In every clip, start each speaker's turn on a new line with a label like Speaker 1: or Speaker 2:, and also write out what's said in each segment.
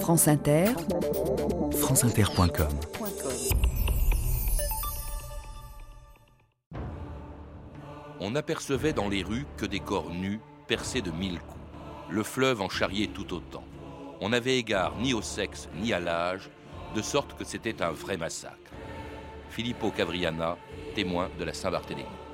Speaker 1: France Inter,
Speaker 2: franceinter.com
Speaker 3: On n'apercevait dans les rues que des corps nus percés de mille coups. Le fleuve en charriait tout autant. On n'avait égard ni au sexe ni à l'âge, de sorte que c'était un vrai massacre. Filippo Cavriana, témoin de la Saint-Barthélemy. «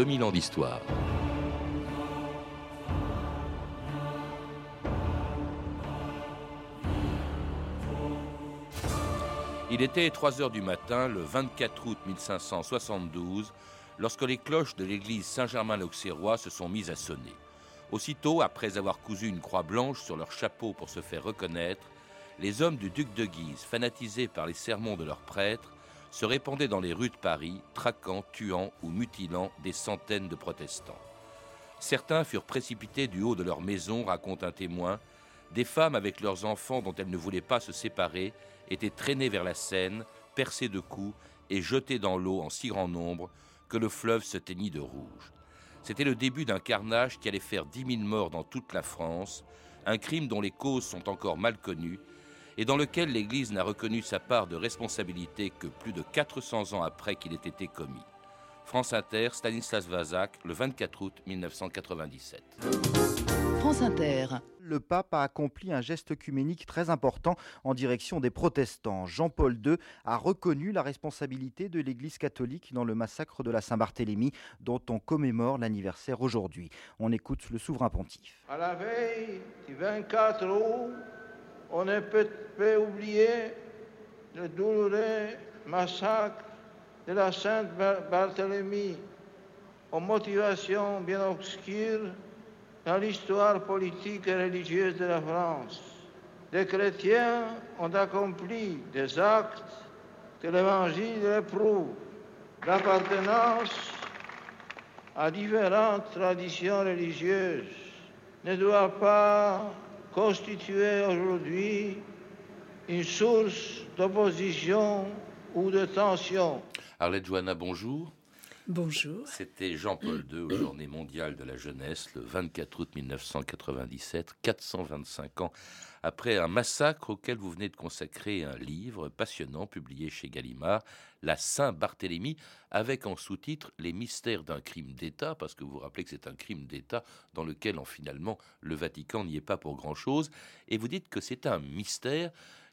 Speaker 3: 2000 ans d'histoire. Il était 3 heures du matin, le 24 août 1572, lorsque les cloches de l'église Saint-Germain-l'Auxerrois se sont mises à sonner. Aussitôt, après avoir cousu une croix blanche sur leur chapeau pour se faire reconnaître, les hommes du duc de Guise, fanatisés par les sermons de leurs prêtres, se répandaient dans les rues de Paris, traquant, tuant ou mutilant des centaines de protestants. Certains furent précipités du haut de leur maison, raconte un témoin. Des femmes avec leurs enfants dont elles ne voulaient pas se séparer étaient traînées vers la Seine, percées de coups et jetées dans l'eau en si grand nombre que le fleuve se teignit de rouge. C'était le début d'un carnage qui allait faire dix mille morts dans toute la France, un crime dont les causes sont encore mal connues et dans lequel l'Église n'a reconnu sa part de responsabilité que plus de 400 ans après qu'il ait été commis. France Inter, Stanislas Vazak, le 24 août 1997.
Speaker 1: France Inter.
Speaker 4: Le pape a accompli un geste œcuménique très important en direction des protestants. Jean-Paul II a reconnu la responsabilité de l'Église catholique dans le massacre de la Saint-Barthélemy, dont on commémore l'anniversaire aujourd'hui. On écoute le souverain pontife.
Speaker 5: À la veille du 24 août, on ne peut pas oublier le douloureux massacre de la Sainte Barthélemy aux motivations bien obscures dans l'histoire politique et religieuse de la France. Les chrétiens ont accompli des actes que l'Évangile éprouve, l'appartenance à différentes traditions religieuses ne doit pas constituer aujourd'hui une source d'opposition ou de tension.
Speaker 3: Arlette Johanna, bonjour.
Speaker 6: Bonjour.
Speaker 3: C'était Jean-Paul II aux Journées mondiales de la jeunesse, le 24 août 1997, 425 ans après un massacre auquel vous venez de consacrer un livre passionnant publié chez Gallimard, La Saint-Barthélemy, avec en sous-titre Les mystères d'un crime d'État, parce que vous vous rappelez que c'est un crime d'État dans lequel, en finalement, le Vatican n'y est pas pour grand-chose, et vous dites que c'est un mystère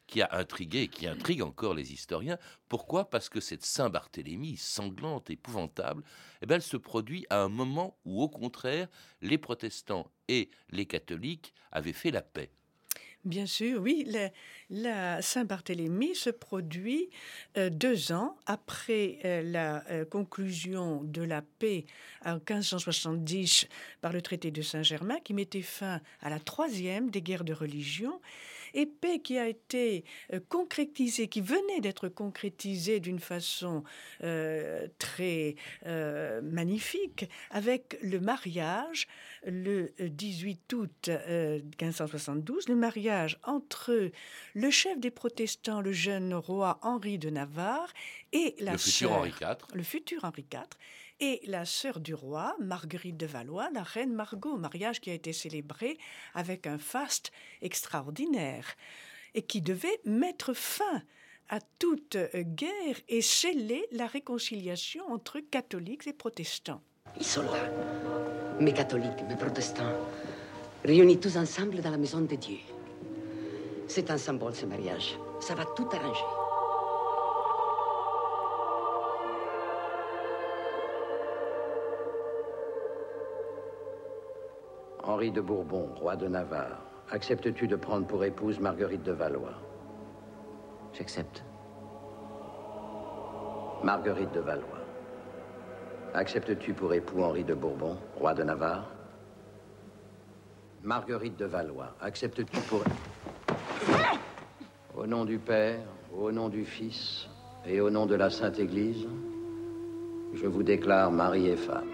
Speaker 3: qui a intrigué et qui intrigue encore les historiens. Pourquoi? Parce que cette Saint-Barthélemy, sanglante, épouvantable, eh bien, elle se produit à un moment où, au contraire, les protestants et les catholiques avaient fait la paix.
Speaker 6: Bien sûr, oui. La, Saint-Barthélemy se produit euh, deux ans après euh, la euh, conclusion de la paix en 1570 par le traité de Saint-Germain qui mettait fin à la troisième des guerres de religion paix qui a été concrétisée, qui venait d'être concrétisée d'une façon très magnifique avec le mariage le 18 août 1572, le mariage entre le chef des protestants, le jeune roi Henri de Navarre, et la
Speaker 3: le futur Henri IV.
Speaker 6: Le futur Henri IV. Et la sœur du roi, Marguerite de Valois, la reine Margot, mariage qui a été célébré avec un faste extraordinaire et qui devait mettre fin à toute guerre et sceller la réconciliation entre catholiques et protestants.
Speaker 7: Ils sont là, mes catholiques, mes protestants, réunis tous ensemble dans la maison de Dieu. C'est un symbole, ce mariage. Ça va tout arranger.
Speaker 8: Henri de Bourbon, roi de Navarre, acceptes-tu de prendre pour épouse Marguerite de Valois?
Speaker 7: J'accepte.
Speaker 8: Marguerite de Valois. Acceptes-tu pour époux Henri de Bourbon, roi de Navarre? Marguerite de Valois. Acceptes-tu pour... Au nom du Père, au nom du Fils et au nom de la Sainte Église, Je vous déclare mari et femme.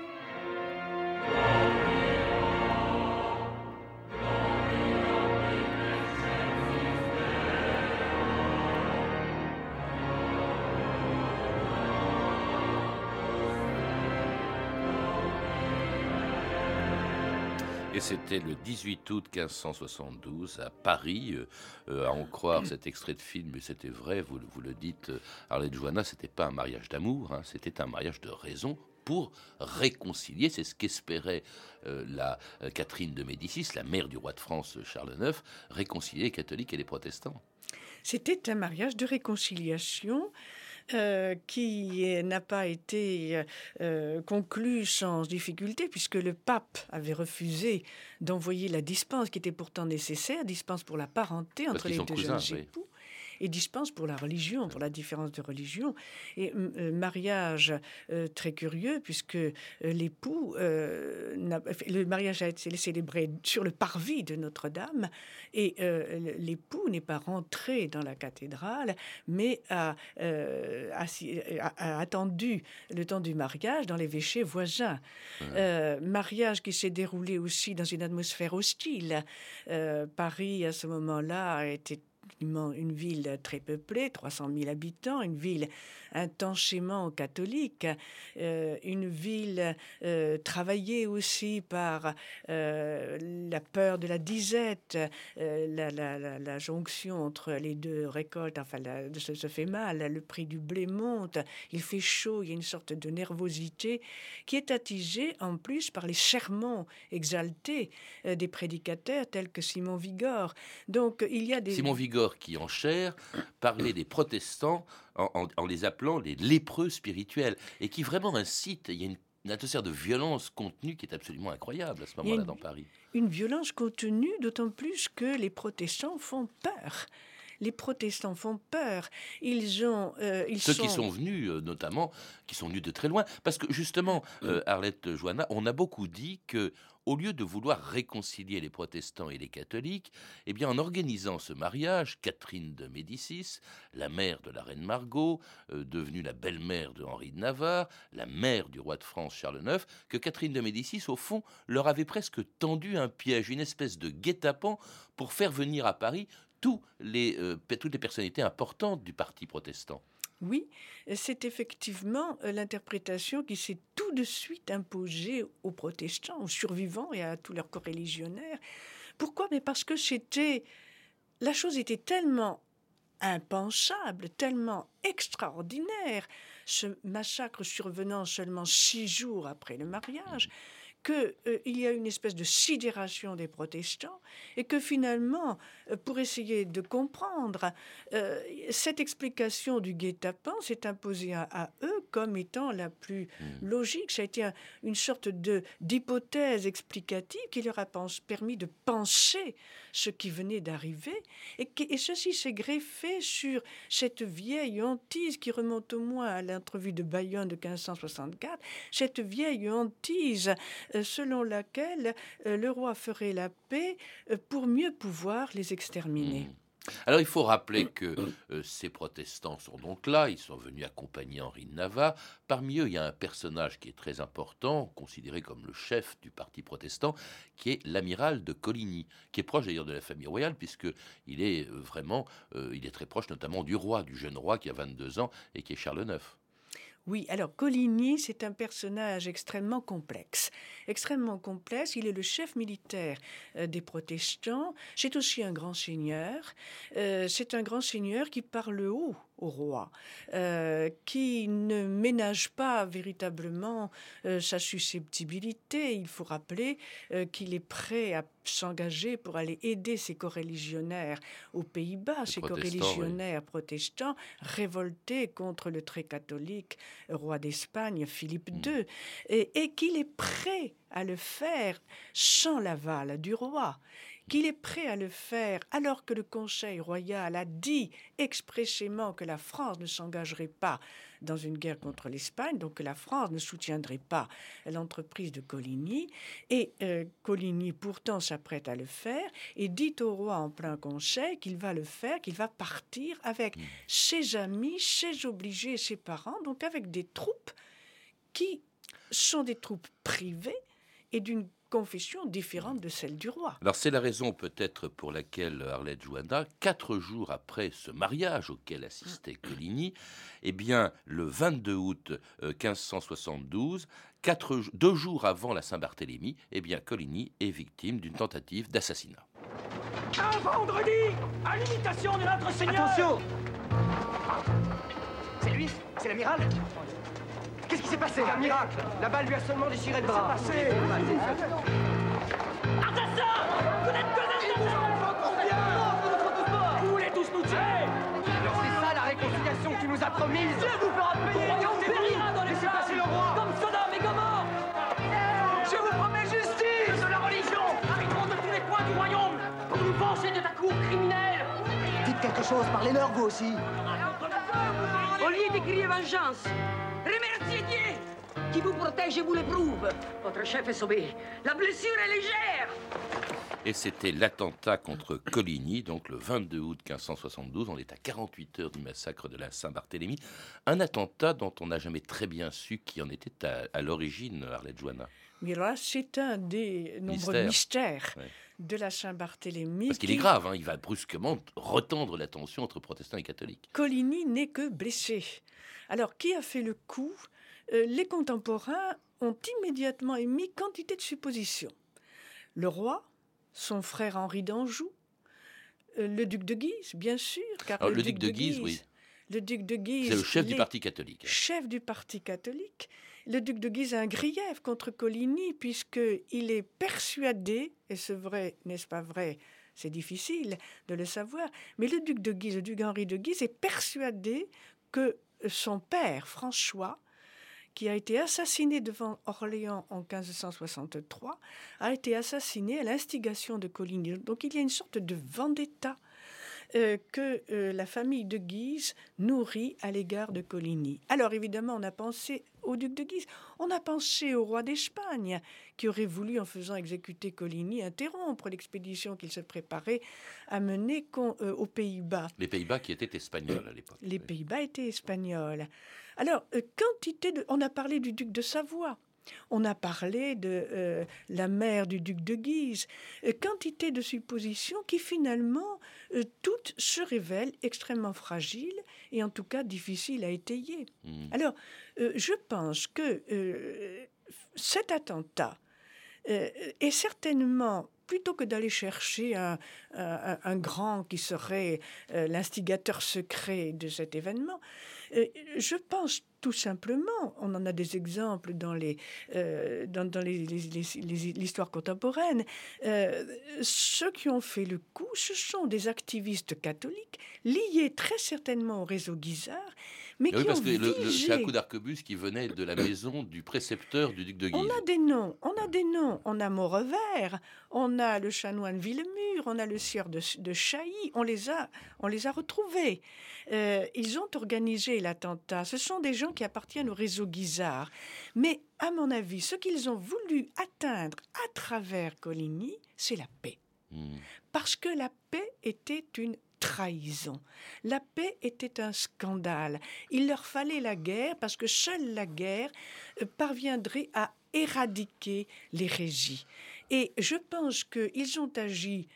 Speaker 3: C'était le 18 août 1572 à Paris. Euh, euh, à en croire cet extrait de film, mais c'était vrai, vous, vous le dites, euh, Arlette Joanna, c'était pas un mariage d'amour, hein, c'était un mariage de raison pour réconcilier. C'est ce qu'espérait la Catherine de Médicis, la mère du roi de France Charles IX, réconcilier les catholiques et les protestants.
Speaker 6: C'était un mariage de réconciliation euh, qui n'a pas été euh, conclu sans difficulté, puisque le pape avait refusé d'envoyer la dispense qui était pourtant nécessaire, dispense pour la parenté entre les deux jeunes époux et dispense pour la religion, pour la différence de religion. Et euh, mariage euh, très curieux, puisque euh, l'époux, le mariage a été célébré sur le parvis de Notre-Dame, et l'époux n'est pas rentré dans la cathédrale, mais a, a, attendu le temps du mariage dans l'évêché voisin. mariage qui s'est déroulé aussi dans une atmosphère hostile. Paris, à ce moment-là, était une ville très peuplée, 300 000 habitants, une ville intensément catholique, euh, une ville euh, travaillée aussi par euh, la peur de la disette, la, jonction entre les deux récoltes, enfin, ça se fait mal, le prix du blé monte, il fait chaud, il y a une sorte de nervosité qui est attisée en plus par les sermons exaltés des prédicateurs tels que Simon Vigor. Donc il y a des...
Speaker 3: Simon Vigor qui en chair parlait des protestants en, les appelant les lépreux spirituels, et qui vraiment incite, il y a une, atmosphère de violence contenue qui est absolument incroyable à ce moment-là dans Paris.
Speaker 6: Une violence contenue, d'autant plus que les protestants font peur les protestants font peur. Ils ont,
Speaker 3: euh, ils ceux qui sont venus, euh, notamment, qui sont venus de très loin, parce que justement, euh, Arlette Joanna, on a beaucoup dit que au lieu de vouloir réconcilier les protestants et les catholiques, eh bien, en organisant ce mariage, Catherine de Médicis, la mère de la reine Margot, euh, devenue la belle-mère de Henri de Navarre, la mère du roi de France Charles IX, que Catherine de Médicis, au fond, leur avait presque tendu un piège, une espèce de guet-apens pour faire venir à Paris tous les, euh, toutes les personnalités importantes du parti protestant.
Speaker 6: Oui, c'est effectivement euh, l'interprétation qui s'est tout de suite imposée aux protestants, aux survivants et à tous leurs coreligionnaires. Pourquoi? Mais parce que c'était la chose était tellement impensable, tellement extraordinaire, ce massacre survenant seulement six jours après le mariage, qu'il euh, y a une espèce de sidération des protestants et que finalement, euh, pour essayer de comprendre, euh, cette explication du guet-apens s'est imposée à, eux comme étant la plus hmm. logique. Ça a été une sorte de d'hypothèse explicative qui leur a permis de penser ce qui venait d'arriver et, et ceci s'est greffé sur cette vieille hantise qui remonte au moins à l'entrevue de Bayonne de 1564, cette vieille hantise selon laquelle euh, le roi ferait la paix euh, pour mieux pouvoir les exterminer. Mmh.
Speaker 3: Alors il faut rappeler que ces protestants sont donc là, ils sont venus accompagner Henri de Navarre. Parmi eux, il y a un personnage qui est très important, considéré comme le chef du parti protestant, qui est l'amiral de Coligny, qui est proche d'ailleurs de la famille royale, puisque il est vraiment, il est très proche notamment du roi, du jeune roi qui a 22 ans et qui est Charles IX.
Speaker 6: Oui, alors Coligny, c'est un personnage extrêmement complexe. Extrêmement complexe, il est le chef militaire euh, des protestants, c'est aussi un grand seigneur, euh, c'est un grand seigneur qui parle haut au roi, euh, qui ne ménage pas véritablement euh, sa susceptibilité. Il faut rappeler euh, qu'il est prêt à s'engager pour aller aider ses coreligionnaires aux Pays-Bas, ses coreligionnaires protestants révoltés contre le très catholique roi d'Espagne, Philippe II, hmm. et, et qu'il est prêt à le faire sans l'aval du roi qu'il est prêt à le faire alors que le Conseil royal a dit expressément que la France ne s'engagerait pas dans une guerre contre l'Espagne, donc que la France ne soutiendrait pas l'entreprise de Coligny. Et euh, Coligny pourtant s'apprête à le faire et dit au roi en plein conseil qu'il va le faire, qu'il va partir avec mmh. ses amis, ses obligés et ses parents, donc avec des troupes qui sont des troupes privées et d'une confession différente de celle du roi.
Speaker 3: Alors c'est la raison peut-être pour laquelle Arlette Joanna, quatre jours après ce mariage auquel assistait Coligny, eh bien le 22 août 1572, quatre, deux jours avant la Saint-Barthélemy, eh bien Coligny est victime d'une tentative d'assassinat.
Speaker 9: Un vendredi, à l'imitation de notre Seigneur.
Speaker 10: Attention C'est lui C'est l'amiral Qu'est-ce qui s'est passé
Speaker 9: Un miracle.
Speaker 10: La balle lui a seulement déchiré le bras.
Speaker 9: Qu'est-ce qui s'est passé Assassin Vous n'êtes que des assassins Vous voulez tous nous tuer
Speaker 10: Alors c'est ça la réconciliation que tu nous as promise
Speaker 9: Dieu vous fera payer.
Speaker 10: Royaume
Speaker 9: On périra dans les
Speaker 10: passer le roi.
Speaker 9: Comme Sodome et Gomorre.
Speaker 10: Je vous promets justice.
Speaker 9: De la religion. Arriveront de tous les coins du royaume pour nous venger de ta cour criminelle.
Speaker 10: Dites quelque chose, parlez-leur vous aussi.
Speaker 7: Au lieu de crier vengeance, remerciez Dieu qui vous protège et vous l'éprouve. Votre chef est sauvé. La blessure est légère.
Speaker 3: Et c'était l'attentat contre Coligny, donc le 22 août 1572. On est à 48 heures du massacre de la Saint-Barthélemy. Un attentat dont on n'a jamais très bien su qui en était à, l'origine, Arlette Joanna.
Speaker 6: Mais là, c'est un des nombreux
Speaker 3: Mystère.
Speaker 6: mystères
Speaker 3: Ouais.
Speaker 6: de la Saint-Barthélemy.
Speaker 3: Parce qu'il
Speaker 6: qui-
Speaker 3: est grave, hein, il va brusquement retendre la tension entre protestants et catholiques.
Speaker 6: Coligny n'est que blessé. Alors, qui a fait le coup? Euh, Les contemporains ont immédiatement émis quantité de suppositions. Le roi, son frère Henri d'Anjou, euh, le duc de Guise, bien sûr. Car
Speaker 3: Alors, le duc de Guise, oui.
Speaker 6: Le duc de Guise.
Speaker 3: C'est le chef du
Speaker 6: les-
Speaker 3: parti catholique.
Speaker 6: chef du parti catholique. Le duc de Guise a un grief contre Coligny puisqu'il est persuadé, et c'est vrai, n'est-ce pas vrai C'est difficile de le savoir, mais le duc de Guise, le duc Henri de Guise, est persuadé que son père, François, qui a été assassiné devant Orléans en 1563, a été assassiné à l'instigation de Coligny. Donc il y a une sorte de vendetta euh, que euh, la famille de Guise nourrit à l'égard de Coligny. Alors évidemment, on a pensé au duc de Guise, on a pensé au roi d'Espagne, qui aurait voulu, en faisant exécuter Coligny, interrompre l'expédition qu'il se préparait à mener euh, aux Pays-Bas.
Speaker 3: Les Pays-Bas qui étaient espagnols à l'époque.
Speaker 6: Les. Pays-Bas étaient espagnols. Alors, quantité de... On a parlé du duc de Savoie. On a parlé de euh, la mère du duc de Guise. Euh, quantité de suppositions qui finalement, euh, toutes se révèlent extrêmement fragiles et en tout cas difficiles à étayer.
Speaker 3: Mm.
Speaker 6: Alors, je pense que cet attentat est certainement, plutôt que d'aller chercher un, un- un grand qui serait l'instigateur secret de cet événement, je pense tout simplement, on en a des exemples dans les euh, dans, dans l'histoire contemporaine. euh, ceux qui ont fait le coup, ce sont des activistes catholiques liés très certainement au réseau Guisard, mais
Speaker 3: Oui,
Speaker 6: qui
Speaker 3: parce
Speaker 6: ont
Speaker 3: que le- le- c'est un
Speaker 6: vigé-
Speaker 3: coup d'arquebus qui venait de la maison du précepteur du duc de Guise.
Speaker 6: on a des noms, on a des noms. On a Maurevert, on a le chanoine Villemur, on a le sieur de, de Chailly. On les a, on les a retrouvés. Euh, ils ont organisé l'attentat. Ce sont des gens qui appartiennent au réseau Guisard. Mais à mon avis, ce qu'ils ont voulu atteindre à travers Coligny, c'est la paix.
Speaker 3: Mm.
Speaker 6: Parce que la paix était une trahison. La paix était un scandale. Il leur fallait la guerre parce que seule la guerre euh, parviendrait à éradiquer l'hérésie. Et je pense qu'ils ont agi,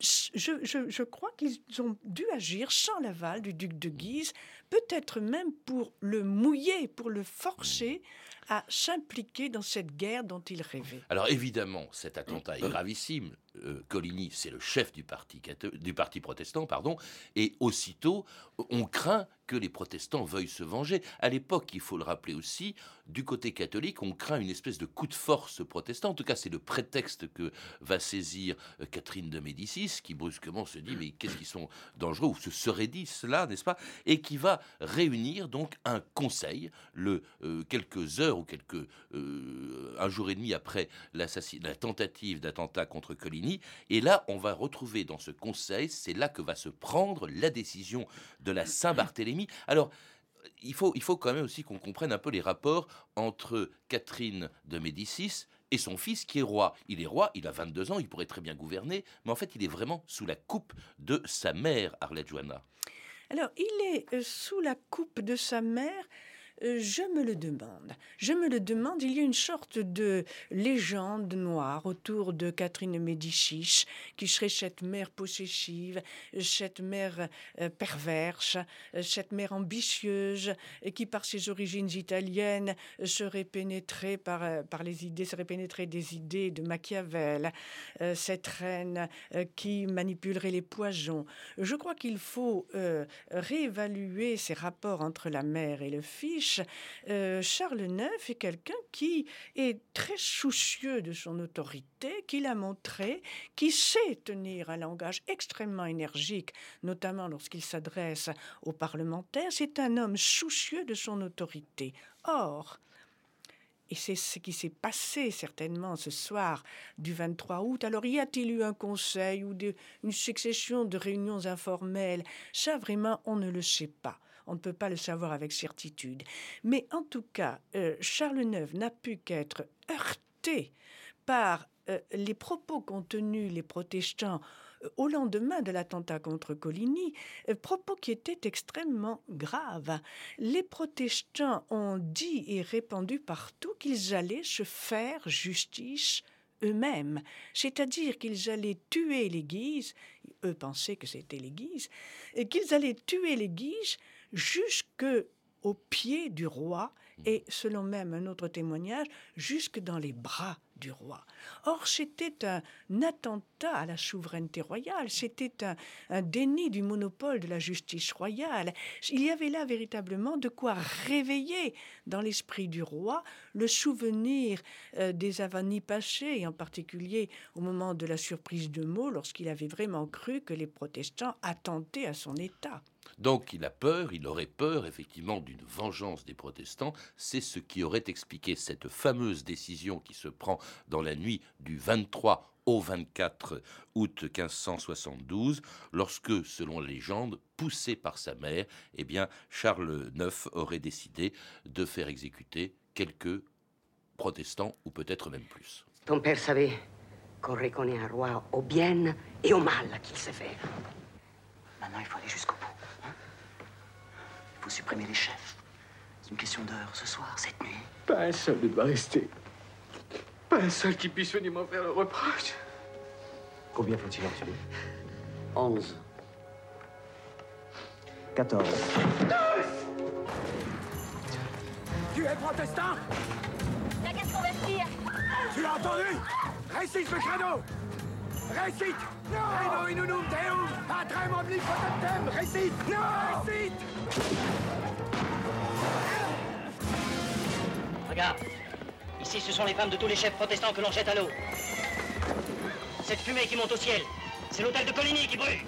Speaker 6: je, crois qu'ils ont dû agir sans l'aval du duc de Guise, peut-être même pour le mouiller, pour le forcer à s'impliquer dans cette guerre dont il rêvait.
Speaker 3: Alors évidemment, cet attentat est gravissime. Euh, Coligny, c'est le chef du parti, du parti protestant, pardon, et aussitôt, on craint que les protestants veuillent se venger. À l'époque, il faut le rappeler aussi, du côté catholique, on craint une espèce de coup de force protestant. En tout cas, c'est le prétexte que va saisir euh, Catherine de Médicis, qui brusquement se dit mais qu'est-ce qu'ils sont dangereux ou se serait dit cela, n'est-ce pas Et qui va réunir donc un conseil le euh, quelques heures ou quelques euh, un jour et demi après la tentative d'attentat contre Coligny. Et là, on va retrouver dans ce conseil, c'est là que va se prendre la décision de la Saint-Barthélemy. Alors, il faut, il faut quand même aussi qu'on comprenne un peu les rapports entre Catherine de Médicis et son fils qui est roi. Il est roi, il a 22 ans, il pourrait très bien gouverner, mais en fait, il est vraiment sous la coupe de sa mère, Arlette Joanna.
Speaker 6: Alors, il est euh, sous la coupe de sa mère je me le demande. Je me le demande. Il y a une sorte de légende noire autour de Catherine Médicis, qui serait cette mère possessive, cette mère euh, perverse, cette mère ambitieuse, qui, par ses origines italiennes, serait pénétrée par, euh, par les idées, serait pénétrée des idées de Machiavel, cette reine qui manipulerait les poisons. Je crois qu'il faut réévaluer ces rapports entre la mère et le fils euh, Charles IX est quelqu'un qui est très soucieux de son autorité, qui l'a montré, qui sait tenir un langage extrêmement énergique, notamment lorsqu'il s'adresse aux parlementaires. C'est un homme soucieux de son autorité. Or, et c'est ce qui s'est passé certainement ce soir du 23 août. Alors, y a-t-il eu un conseil ou une succession de réunions informelles? Ça, vraiment, on ne le sait pas. On ne peut pas le savoir avec certitude. Mais en tout cas, euh, Charles IX n'a pu qu'être heurté par euh, les propos contenus les protestants euh, au lendemain de l'attentat contre Coligny, propos qui étaient extrêmement graves. Les protestants ont dit et répandu partout qu'ils allaient se faire justice eux-mêmes, c'est-à-dire qu'ils allaient tuer les Guises, eux pensaient que c'était les Guises, et qu'ils allaient tuer les jusque au pied du roi et, selon même un autre témoignage, jusque dans les bras du roi. Or, c'était un attentat à la souveraineté royale, c'était un, déni du monopole de la justice royale. Il y avait là véritablement de quoi réveiller dans l'esprit du roi le souvenir euh, des avanies passées, et en particulier au moment de la surprise de Meaux, lorsqu'il avait vraiment cru que les protestants attentaient à son État.
Speaker 3: Donc il a peur, il aurait peur effectivement d'une vengeance des protestants. C'est ce qui aurait expliqué cette fameuse décision qui se prend dans la nuit du 23 au 24 août 1572, lorsque, selon la légende, poussé par sa mère, eh bien, Charles IX aurait décidé de faire exécuter quelques protestants, ou peut-être même plus.
Speaker 7: Ton père savait qu'on reconnaît un roi au bien et au mal qu'il sait faire.
Speaker 10: Maintenant, il faut aller jusqu'au bout. Il faut supprimer les chefs. C'est une question d'heure, ce soir, cette nuit.
Speaker 11: Pas un seul ne doit rester. Pas un seul qui puisse venir m'en faire le reproche.
Speaker 10: Combien faut-il en tuer
Speaker 7: Onze.
Speaker 10: Quatorze.
Speaker 11: Tu es protestant?
Speaker 12: La qu'à se convertir
Speaker 11: Tu l'as entendu? Récite le créneau Récite Non inunum deum Patrem omnipotentem Récite Non
Speaker 13: Regarde. Ici, ce sont les femmes de tous les chefs protestants que l'on jette à l'eau. Cette fumée qui monte au ciel, c'est l'hôtel de Coligny qui brûle.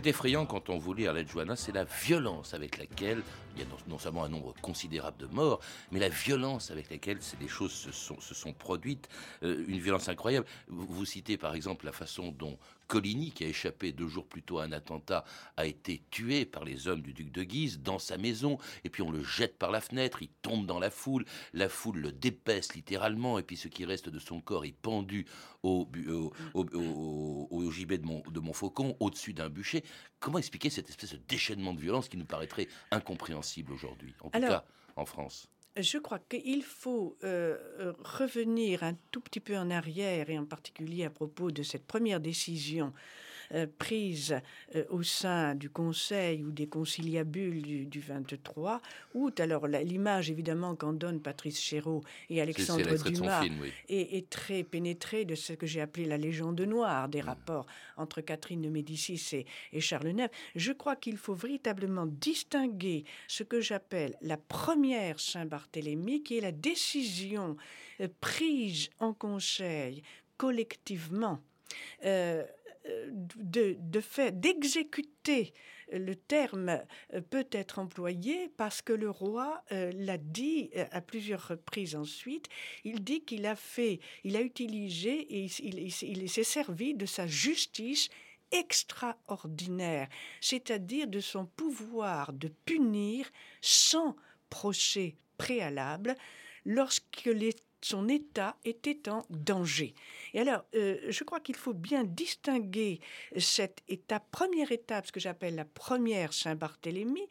Speaker 3: Qui est effrayant quand on vous lit Arlette Joanna, c'est la violence avec laquelle il y a non, seulement un nombre considérable de morts, mais la violence avec laquelle ces choses se sont, se sont produites, euh, une violence incroyable. Vous, citez par exemple la façon dont Coligny, qui a échappé deux jours plus tôt à un attentat, a été tué par les hommes du duc de Guise dans sa maison, et puis on le jette par la fenêtre, il tombe dans la foule, la foule le dépaisse littéralement, et puis ce qui reste de son corps est pendu au, au, gibet de, de Montfaucon, au-dessus d'un bûcher. Comment expliquer cette espèce de déchaînement de violence qui nous paraîtrait incompréhensible aujourd'hui, en tout cas en France?
Speaker 6: Je crois qu'il faut euh, euh, revenir un tout petit peu en arrière, et en particulier à propos de cette première décision euh, prise euh, au sein du Conseil ou des conciliabules du, 23 août. Alors l'image évidemment qu'en donne Patrice Chéreau et Alexandre Dumas est, très pénétrée de ce que j'ai appelé la légende noire des mm. rapports entre Catherine de Médicis et, Charles IX. Je crois qu'il faut véritablement distinguer ce que j'appelle la première Saint-Barthélemy, qui est la décision euh, prise en conseil collectivement de, fait, d'exécuter le terme euh, peut être employé parce que le roi euh, l'a dit euh, à plusieurs reprises ensuite. Il dit qu'il a fait, il a utilisé et il, il s'est servi de sa justice extraordinaire, c'est-à-dire de son pouvoir de punir sans procès préalable lorsque les son État était en danger. Et alors, euh, je crois qu'il faut bien distinguer cette étape, première étape, ce que j'appelle la première Saint-Barthélemy,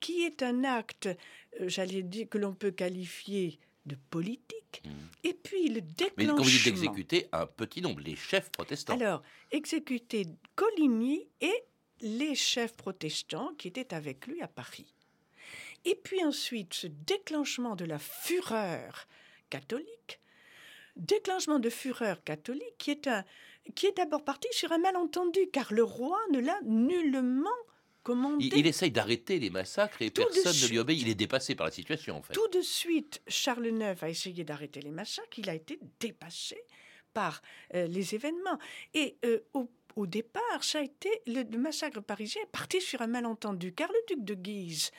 Speaker 6: qui est un acte, euh, j'allais dire, que l'on peut qualifier de politique, mmh. et puis le déclenchement... Mais
Speaker 3: quand vous dites d'exécuter un petit nombre, les chefs protestants.
Speaker 6: Alors, exécuter Coligny et les chefs protestants qui étaient avec lui à Paris. Et puis ensuite, ce déclenchement de la fureur catholique, déclenchement de fureur catholique qui est, un, qui est d'abord parti sur un malentendu, car le roi ne l'a nullement commandé.
Speaker 3: Il, essaye d'arrêter les massacres et personne ne lui obéit. Il est dépassé par la situation, en fait.
Speaker 6: Tout de suite, Charles IX a essayé d'arrêter les massacres. Il a été dépassé par euh, les événements. Et euh, au, départ, ça a été le, le massacre parisien est parti sur un malentendu, car le duc de Guise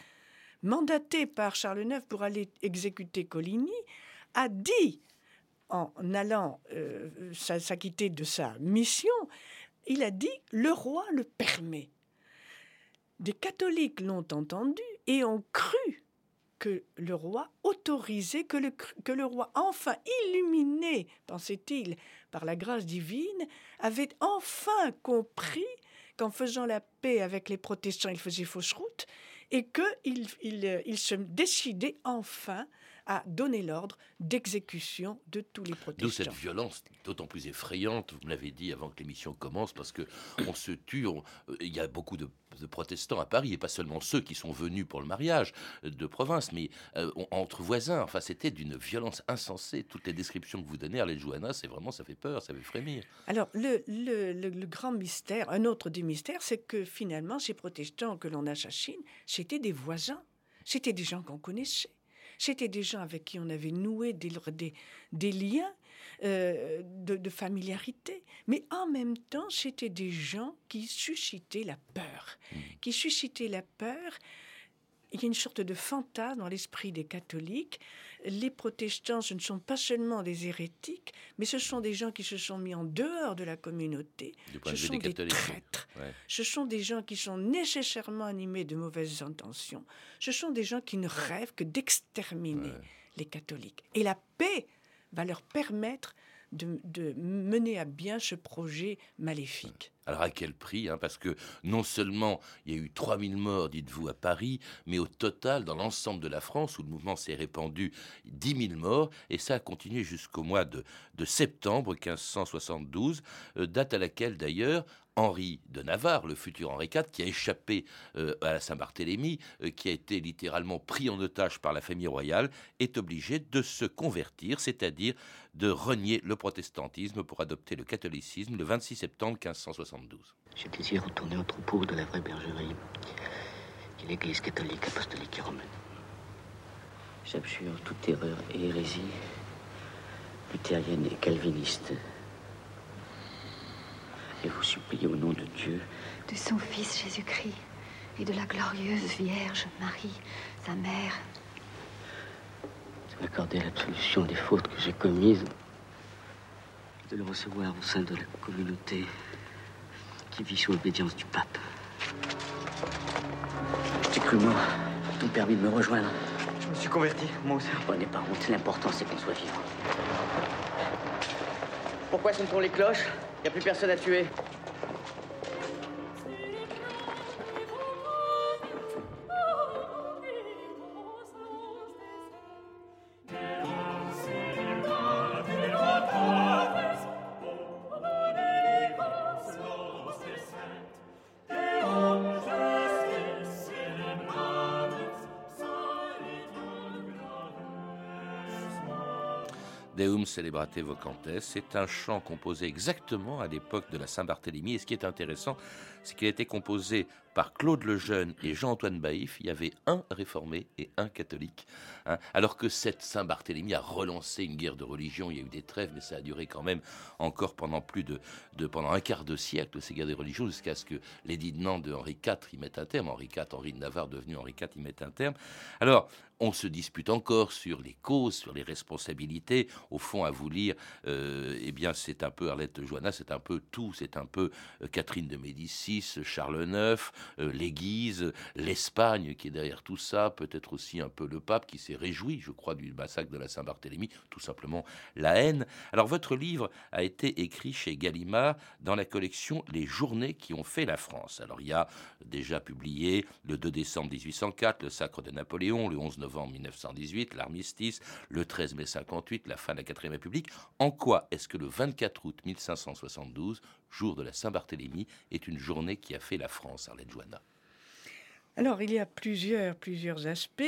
Speaker 6: mandaté par Charles IX pour aller exécuter Coligny, a dit, en allant euh, s'acquitter de sa mission, il a dit le roi le permet. Des catholiques l'ont entendu et ont cru que le roi autorisait, que le, que le roi, enfin illuminé, pensait-il, par la grâce divine, avait enfin compris qu'en faisant la paix avec les protestants, il faisait fausse route et qu'il il, il se décidait enfin à donner l'ordre d'exécution de tous les protestants.
Speaker 3: D'où cette violence d'autant plus effrayante, vous me l'avez dit avant que l'émission commence, parce que on se tue, euh, il y a beaucoup de, protestants à Paris, et pas seulement ceux qui sont venus pour le mariage de province, mais euh, entre voisins. Enfin, c'était d'une violence insensée. Toutes les descriptions que vous donnez, Arlette Johanna, c'est vraiment, ça fait peur, ça fait frémir.
Speaker 6: Alors, le, le, le grand mystère, un autre des mystères, c'est que finalement, ces protestants que l'on assassine, c'était des voisins. C'était des gens qu'on connaissait. C'était des gens avec qui on avait noué des, des, liens euh, de, familiarité. Mais en même temps, c'était des gens qui suscitaient la peur. Mmh. Qui suscitaient la peur. Il y a une sorte de fantasme dans l'esprit des catholiques. Les protestants, ce ne sont pas seulement des hérétiques, mais ce sont des gens qui se sont mis en dehors de la communauté. Ce sont des, traîtres. Ce sont des gens qui sont nécessairement animés de mauvaises intentions. Ce sont des gens qui ne rêvent que d'exterminer les catholiques. Et la paix va leur permettre de, mener à bien ce projet maléfique.
Speaker 3: Alors à quel prix hein, Parce que non seulement il y a eu 3000 morts, dites-vous, à Paris, mais au total, dans l'ensemble de la France, où le mouvement s'est répandu, 10 000 morts, et ça a continué jusqu'au mois de, septembre 1572, euh, date à laquelle d'ailleurs Henri de Navarre, le futur Henri IV, qui a échappé euh, à la Saint-Barthélemy, euh, qui a été littéralement pris en otage par la famille royale, est obligé de se convertir, c'est-à-dire de renier le protestantisme pour adopter le catholicisme le 26 septembre 1572.
Speaker 10: Je désire retourner au troupeau de la vraie bergerie, qui est l'Église catholique, apostolique et romaine. J'abjure toute erreur et hérésie, luthérienne et calviniste. Et vous supplie au nom de Dieu,
Speaker 14: de son Fils Jésus-Christ et de la glorieuse Vierge Marie, sa mère,
Speaker 10: de m'accorder l'absolution des fautes que j'ai commises, de le recevoir au sein de la communauté qui vit sous l'obédience du pape. Tu cru mort, ton permis de me rejoindre.
Speaker 15: Je me suis converti, moi aussi.
Speaker 10: Prenez pas honte, l'important c'est qu'on soit vivant.
Speaker 15: Pourquoi sont les cloches? Y a plus personne à tuer.
Speaker 3: Celebrate Vocantes, c'est un chant composé exactement à l'époque de la Saint-Barthélemy. Et ce qui est intéressant, c'est qu'il a été composé par Claude Lejeune et Jean-Antoine Baïf. Il y avait un réformé et un catholique. Hein. alors que cette Saint-Barthélemy a relancé une guerre de religion, il y a eu des trêves, mais ça a duré quand même encore pendant plus de, pendant un quart de siècle, ces guerres de religion, jusqu'à ce que l'édit de de Henri IV y mette un terme. Henri IV, Henri de Navarre devenu Henri IV, y mette un terme. Alors, on se dispute encore sur les causes, sur les responsabilités. au fond, à vous lire, eh bien, c'est un peu Arlette Joanna, c'est un peu tout. C'est un peu Catherine de Médicis, Charles IX, l'Église, l'Espagne qui est derrière tout ça, peut-être aussi un peu le pape qui s'est réjoui, je crois, du massacre de la Saint-Barthélemy, tout simplement la haine. Alors, votre livre a été écrit chez Gallimard dans la collection Les journées qui ont fait la France. Alors, il y a déjà publié le 2 décembre 1804, le sacre de Napoléon, le 11 novembre 1918, l'armistice, le 13 mai 58, la fin de la 4 République. En quoi est-ce que le 24 août 1572, jour de la Saint-Barthélemy, est une journée qui a fait la France, Arlette Joanna
Speaker 6: alors, il y a plusieurs, plusieurs aspects.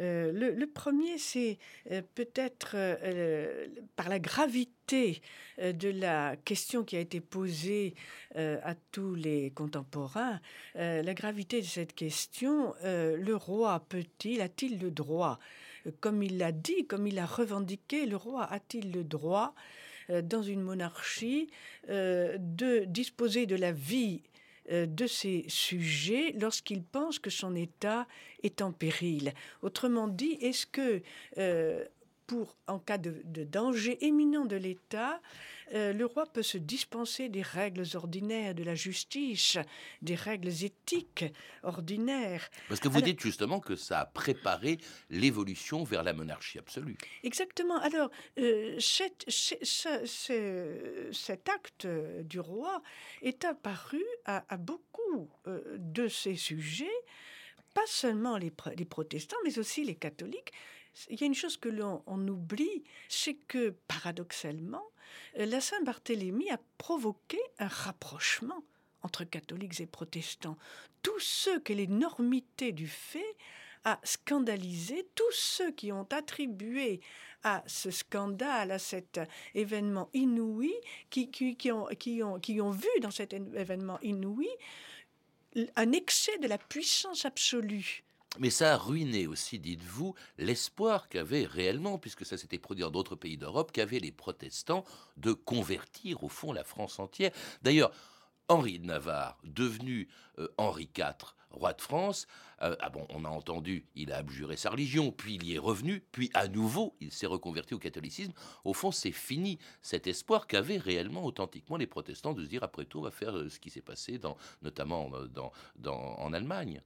Speaker 6: Euh, le, premier, c'est euh, peut-être euh, par la gravité de la question qui a été posée à tous les contemporains. la gravité de cette question, le roi peut-il, a-t-il le droit, comme il l'a dit, comme il l'a revendiqué, le roi a-t-il le droit? Dans une monarchie de disposer de la vie euh, de ces sujets lorsqu'il pense que son État est en péril. Autrement dit, est-ce que euh, pour, en cas de, danger éminent de l'État, euh, le roi peut se dispenser des règles ordinaires de la justice, des règles éthiques ordinaires.
Speaker 3: Parce que vous dites justement que ça a préparé l'évolution vers la monarchie absolue.
Speaker 6: Exactement. Alors, euh, cet, acte du roi est apparu à, beaucoup euh, de ces sujets, pas seulement les protestants, mais aussi les catholiques, il y a une chose que l'on oublie, c'est que paradoxalement, euh, la Saint-Barthélemy a provoqué un rapprochement entre catholiques et protestants. Tous ceux que l'énormité du fait a scandalisé, tous ceux qui ont attribué à ce scandale, à cet événement inouï, qui, qui, ont, vu dans cet événement inouï un excès de la puissance absolue
Speaker 3: mais ça a ruiné aussi, dites-vous, l'espoir qu'avaient réellement, puisque ça s'était produit dans d'autres pays d'Europe, qu'avaient les protestants de convertir au fond la France entière. D'ailleurs, Henri de Navarre, devenu euh, Henri IV, roi de France, euh, ah bon, on a entendu, il a abjuré sa religion, puis il y est revenu, puis à nouveau, il s'est reconverti au catholicisme. Au fond, c'est fini cet espoir qu'avaient réellement, authentiquement, les protestants de se dire, après tout, on va faire euh, ce qui s'est passé, dans, notamment en Allemagne.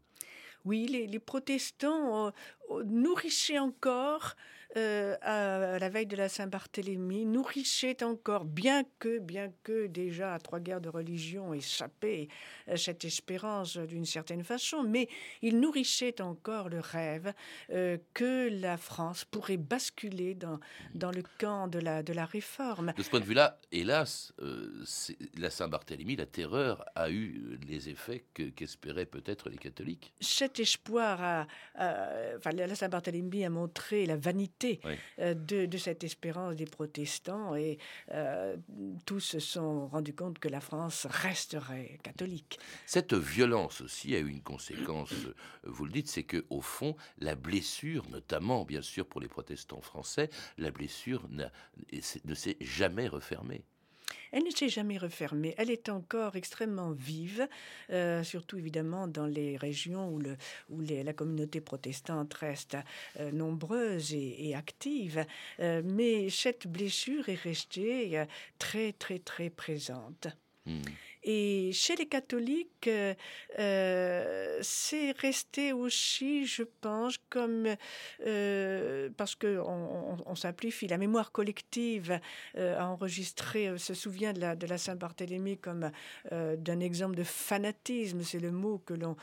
Speaker 6: Oui, les, protestants euh, nourrissaient encore euh, à, la veille de la Saint-Barthélemy, nourrissait encore, bien que, bien que déjà à trois guerres de religion échappé euh, cette espérance d'une certaine façon, mais il nourrissait encore le rêve euh, que la France pourrait basculer dans, dans le camp de la, de la réforme.
Speaker 3: De ce point de vue-là, hélas, la Saint-Barthélemy, la terreur a eu les effets qu'espéraient peut-être les catholiques.
Speaker 6: Cet espoir, a, enfin, la Saint-Barthélemy a montré la vanité euh, de, cette espérance des protestants et euh, tous se sont rendus compte que la France resterait catholique.
Speaker 3: Cette violence aussi a eu une conséquence, euh, vous le dites, c'est que au fond, la blessure, notamment bien sûr pour les protestants français, la blessure ne s'est jamais refermée.
Speaker 6: Elle ne s'est jamais refermée. Elle est encore extrêmement vive, euh, surtout évidemment dans les régions où, la communauté protestante reste euh, nombreuse et, active. Euh, mais cette blessure est restée très, très, très présente. Hmm. Et chez les catholiques, euh, euh, c'est resté aussi, je pense, comme euh, parce que on, simplifie, la mémoire collective a enregistré, se souvient de la, Saint-Barthélemy comme d'un exemple de fanatisme, c'est le mot que l'on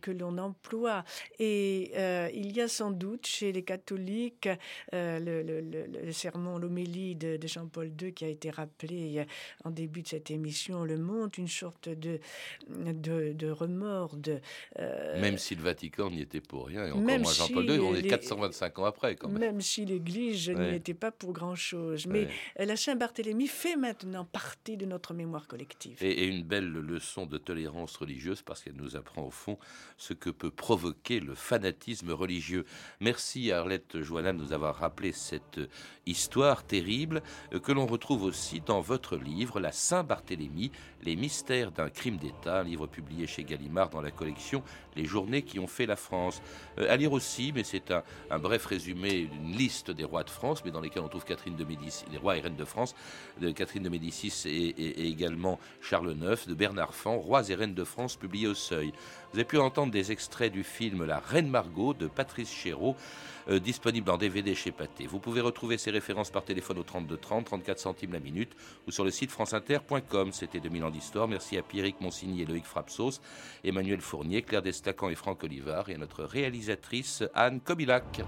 Speaker 6: que l'on emploie. Et il y a sans doute chez les catholiques le, le, le, sermon, l'homélie de, de Jean-Paul II qui a été rappelé en début de cette émission, Le Monde, une sorte de, de, remords. De,
Speaker 3: euh, même si le Vatican n'y était pour rien, et encore moins Jean-Paul II, on est 425 ans après quand même.
Speaker 6: Même si l'Église n'y était pas pour grand-chose. Mais la Saint-Barthélemy fait maintenant partie de notre mémoire collective.
Speaker 3: Et, une belle leçon de tolérance religieuse parce qu'elle nous apprend au fond ce que peut provoquer le fanatisme religieux. Merci à Arlette Joanna de nous avoir rappelé cette histoire terrible euh, que l'on retrouve aussi dans votre livre La Saint-Barthélemy, les mystères mystère d'un crime d'État, un livre publié chez Gallimard dans la collection Les journées qui ont fait la France. Euh, à lire aussi, mais c'est un, bref résumé d'une liste des rois de France, mais dans lesquels on trouve Catherine de Médicis, les rois et reines de France, de Catherine de Médicis et, et, et également Charles IX, de Bernard Fan, rois et reines de France, publié au Seuil. Vous avez pu entendre des extraits du film La Reine Margot de Patrice Chéreau, euh, disponible en DVD chez Pathé. Vous pouvez retrouver ces références par téléphone au 32 30, 34 centimes la minute ou sur le site franceinter.com. C'était 2000 ans d'histoire. Merci à Pierrick Monsigny et Loïc Frapsos, Emmanuel Fournier, Claire Destacan et Franck Olivard et à notre réalisatrice Anne Kobilac.